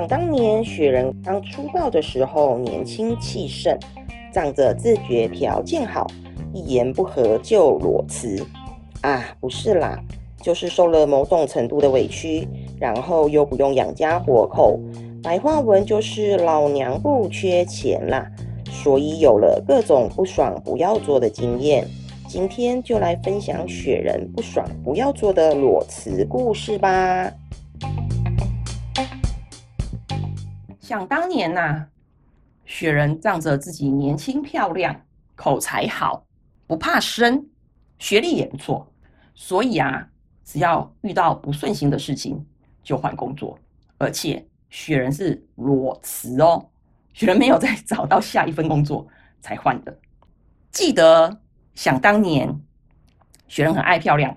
想当年，雪人刚出道的时候，年轻气盛，仗着自觉条件好，一言不合就裸辞。啊，不是啦，就是受了某种程度的委屈，然后又不用养家活口，白话文就是老娘不缺钱啦。所以有了各种不爽不要做的经验，今天就来分享雪人不爽不要做的裸辞故事吧。想当年呐，雪人仗着自己年轻漂亮、口才好、不怕生、学历也不错，所以啊，只要遇到不顺心的事情就换工作，而且雪人是裸辞哦，雪人没有再找到下一份工作才换的。记得想当年，雪人很爱漂亮，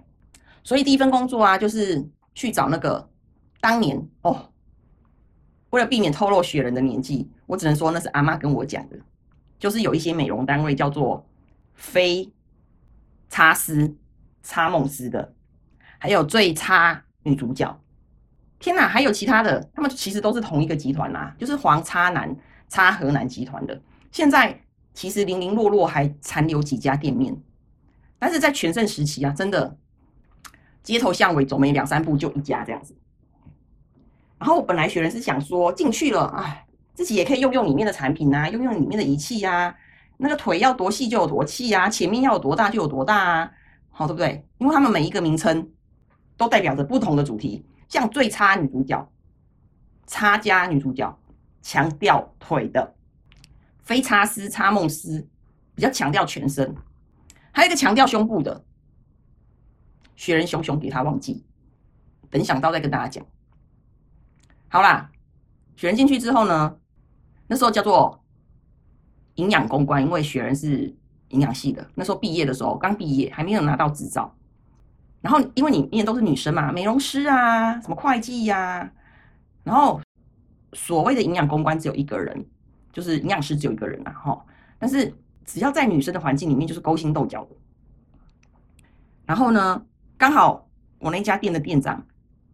所以第一份工作啊，就是去找那个当年哦。为了避免透露雪人的年纪，我只能说那是阿妈跟我讲的。就是有一些美容单位叫做非差丝差梦斯的，还有最差女主角。天哪，还有其他的，他们其实都是同一个集团啦，就是黄差男差河南集团的。现在其实零零落落还残留几家店面，但是在全盛时期啊，真的街头巷尾走没两三步就一家这样子。然后我本来雪人是想说进去了，哎，自己也可以用用里面的产品啊，用用里面的仪器呀，那个腿要多细就有多细啊，前面要有多大就有多大啊，好对不对？因为他们每一个名称都代表着不同的主题，像最差女主角、差家女主角，强调腿的；非差丝、差梦丝，比较强调全身；还有一个强调胸部的，雪人熊熊给他忘记，等想到再跟大家讲。好啦，雪人进去之后呢，那时候叫做营养公关，因为雪人是营养系的。那时候毕业的时候，刚毕业还没有拿到执照。然后因为里面都是女生嘛，美容师啊，什么会计呀，然后所谓的营养公关只有一个人，就是营养师只有一个人啊，哈。但是只要在女生的环境里面，就是勾心斗角的。然后呢，刚好我那家店的店长，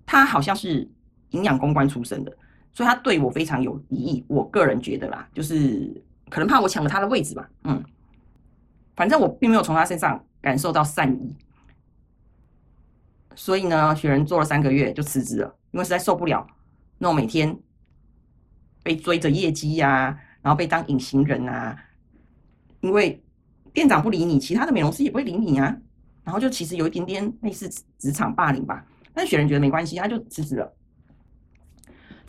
他好像是。营养公关出身的，所以他对我非常有敌意。我个人觉得啦，就是可能怕我抢了他的位置吧。嗯，反正我并没有从他身上感受到善意，所以呢，雪人做了三个月就辞职了，因为实在受不了那种每天被追着业绩呀，然后被当隐形人啊。因为店长不理你，其他的美容师也不会理你啊。然后就其实有一点点类似职场霸凌吧。但雪人觉得没关系，他就辞职了。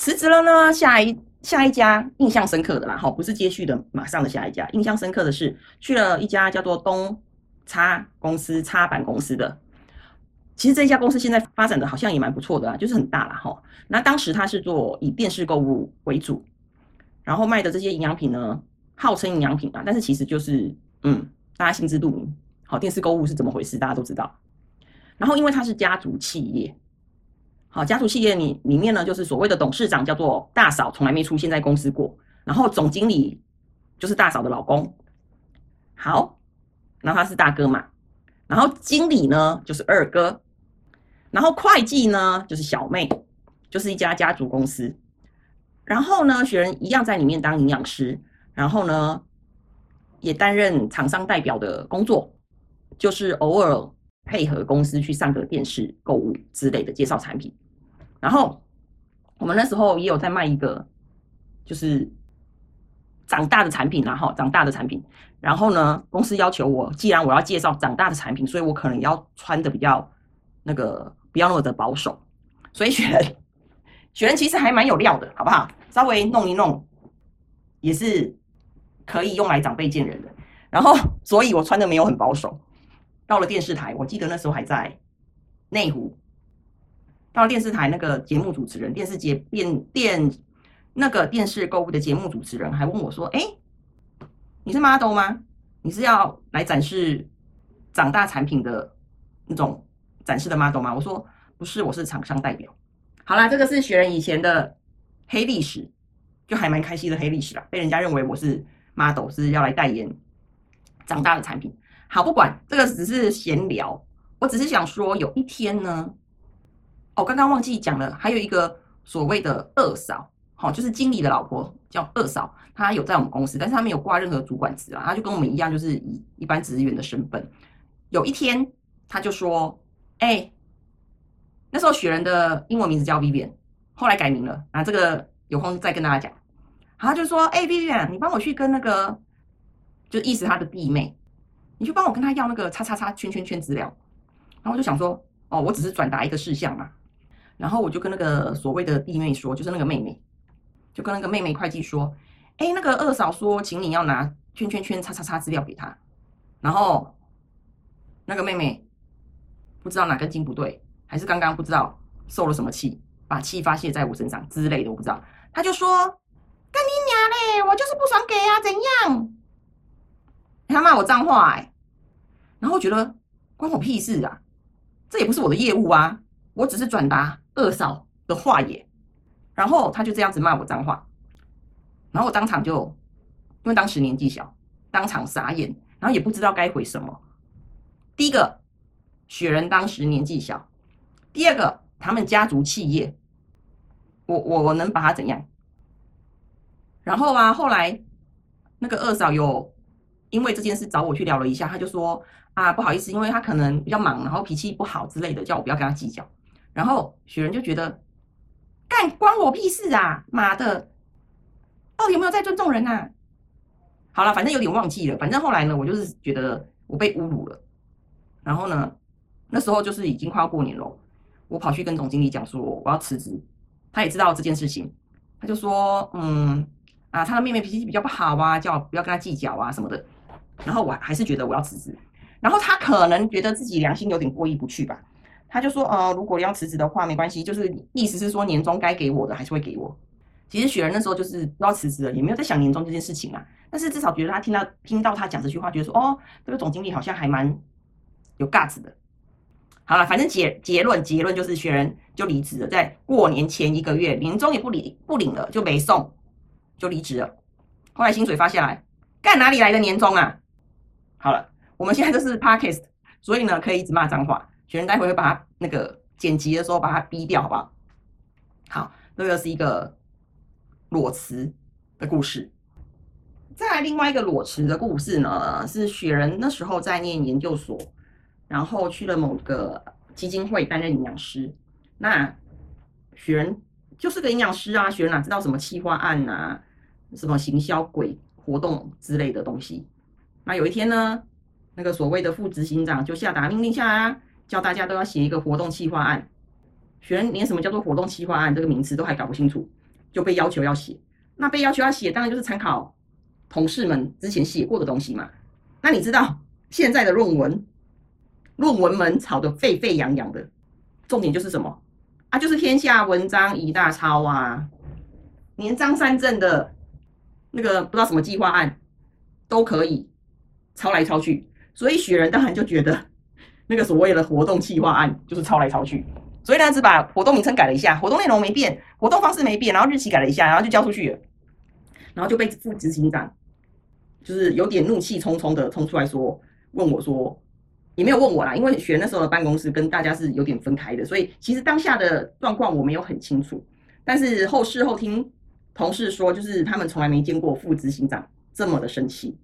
辞职了呢，下一下一家印象深刻的啦，好，不是接续的，马上的下一家印象深刻的是去了一家叫做东插公司插板公司的。其实这一家公司现在发展的好像也蛮不错的啊，就是很大啦。哈。那当时他是做以电视购物为主，然后卖的这些营养品呢，号称营养品啊，但是其实就是嗯，大家心知肚明。好，电视购物是怎么回事，大家都知道。然后因为它是家族企业。好，家族企业里里面呢，就是所谓的董事长叫做大嫂，从来没出现在公司过。然后总经理就是大嫂的老公，好，然后他是大哥嘛。然后经理呢就是二哥，然后会计呢就是小妹，就是一家家族公司。然后呢，雪人一样在里面当营养师，然后呢也担任厂商代表的工作，就是偶尔。配合公司去上个电视购物之类的介绍产品，然后我们那时候也有在卖一个，就是长大的产品然后长大的产品。然后呢，公司要求我，既然我要介绍长大的产品，所以我可能要穿的比较那个不要那么的保守。所以雪人，雪人其实还蛮有料的，好不好？稍微弄一弄也是可以用来长辈见人的。然后，所以我穿的没有很保守。到了电视台，我记得那时候还在内湖。到了电视台，那个节目主持人，电视节电电那个电视购物的节目主持人，还问我说：“哎，你是 model 吗？你是要来展示长大产品的那种展示的 model 吗？”我说：“不是，我是厂商代表。”好啦，这个是学人以前的黑历史，就还蛮开心的黑历史啦。被人家认为我是 model，是要来代言长大的产品。好，不管这个只是闲聊，我只是想说，有一天呢，哦，刚刚忘记讲了，还有一个所谓的二嫂，好，就是经理的老婆叫二嫂，她有在我们公司，但是她没有挂任何主管职啊，她就跟我们一样，就是以一般职员的身份。有一天，她就说：“哎，那时候雪人的英文名字叫 Vivian，后来改名了啊，这个有空再跟大家讲。”他就说：“哎，Vivian，你帮我去跟那个，就意思他的弟妹，你去帮我跟他要那个叉叉叉圈圈圈资料。”然后我就想说：“哦，我只是转达一个事项嘛。”然后我就跟那个所谓的弟妹说，就是那个妹妹。就跟那个妹妹会计说：“哎，那个二嫂说，请你要拿圈圈圈叉叉叉资料给她。”然后那个妹妹不知道哪根筋不对，还是刚刚不知道受了什么气，把气发泄在我身上之类的，我不知道。他就说：“干你娘嘞！我就是不爽给啊，怎样？”他骂我脏话哎，然后觉得关我屁事啊，这也不是我的业务啊，我只是转达二嫂的话也。然后他就这样子骂我脏话，然后我当场就，因为当时年纪小，当场傻眼，然后也不知道该回什么。第一个，雪人当时年纪小；第二个，他们家族企业，我我我能把他怎样？然后啊，后来那个二嫂有因为这件事找我去聊了一下，他就说啊，不好意思，因为他可能比较忙，然后脾气不好之类的，叫我不要跟他计较。然后雪人就觉得。干关我屁事啊！妈的，到底有没有在尊重人呐？好了，反正有点忘记了。反正后来呢，我就是觉得我被侮辱了。然后呢，那时候就是已经快要过年了，我跑去跟总经理讲说我要辞职。他也知道这件事情，他就说嗯啊，他的妹妹脾气比较不好啊，叫我不要跟他计较啊什么的。然后我还是觉得我要辞职。然后他可能觉得自己良心有点过意不去吧。他就说，呃，如果要辞职的话，没关系，就是意思是说年终该给我的还是会给我。其实雪人那时候就是不要辞职了，也没有在想年终这件事情啊。但是至少觉得他听到听到他讲这句话，觉得说，哦，这个总经理好像还蛮有 guts 的。好了，反正结结论结论就是雪人就离职了，在过年前一个月，年终也不领不领了，就没送，就离职了。后来薪水发下来，干哪里来的年终啊？好了，我们现在都是 podcast，所以呢可以一直骂脏话。学生待会会把它那个剪辑的时候把它逼掉，好不好？好，这个是一个裸辞的故事。再来另外一个裸辞的故事呢，是雪人那时候在念研究所，然后去了某个基金会担任营养师。那雪人就是个营养师啊，雪人哪知道什么企划案啊，什么行销鬼活动之类的东西。那有一天呢，那个所谓的副执行长就下达命令下来啊。叫大家都要写一个活动企划案，学人连什么叫做活动企划案这个名词都还搞不清楚，就被要求要写。那被要求要写，当然就是参考同事们之前写过的东西嘛。那你知道 现在的论文，论文们吵得沸沸扬扬的，重点就是什么啊？就是天下文章一大抄啊，连张三镇的那个不知道什么计划案都可以抄来抄去，所以雪人当然就觉得。那个所谓的活动计划案就是抄来抄去，所以呢，只把活动名称改了一下，活动内容没变，活动方式没变，然后日期改了一下，然后就交出去了，然后就被副执行长就是有点怒气冲冲的冲出来说，问我说，也没有问我啦，因为学那时候的办公室跟大家是有点分开的，所以其实当下的状况我没有很清楚，但是后事后听同事说，就是他们从来没见过副执行长这么的生气，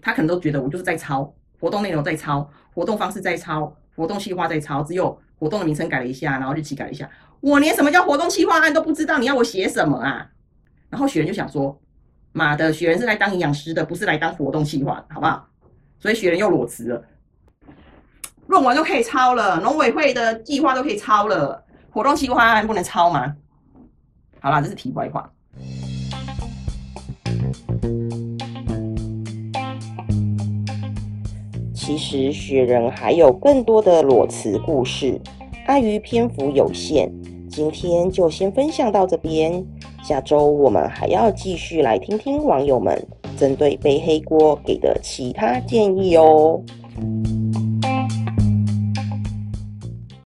他可能都觉得我就是在抄。活动内容在抄，活动方式在抄，活动计划在抄，只有活动的名称改了一下，然后日期改了一下。我连什么叫活动计划案都不知道，你要我写什么啊？然后雪人就想说：“妈的，雪人是来当营养师的，不是来当活动计划，好不好？”所以雪人又裸辞了。论文都可以抄了，农委会的计划都可以抄了，活动计划案不能抄吗？好啦，这是题外话。其实雪人还有更多的裸辞故事，碍于篇幅有限，今天就先分享到这边。下周我们还要继续来听听网友们针对背黑锅给的其他建议哦。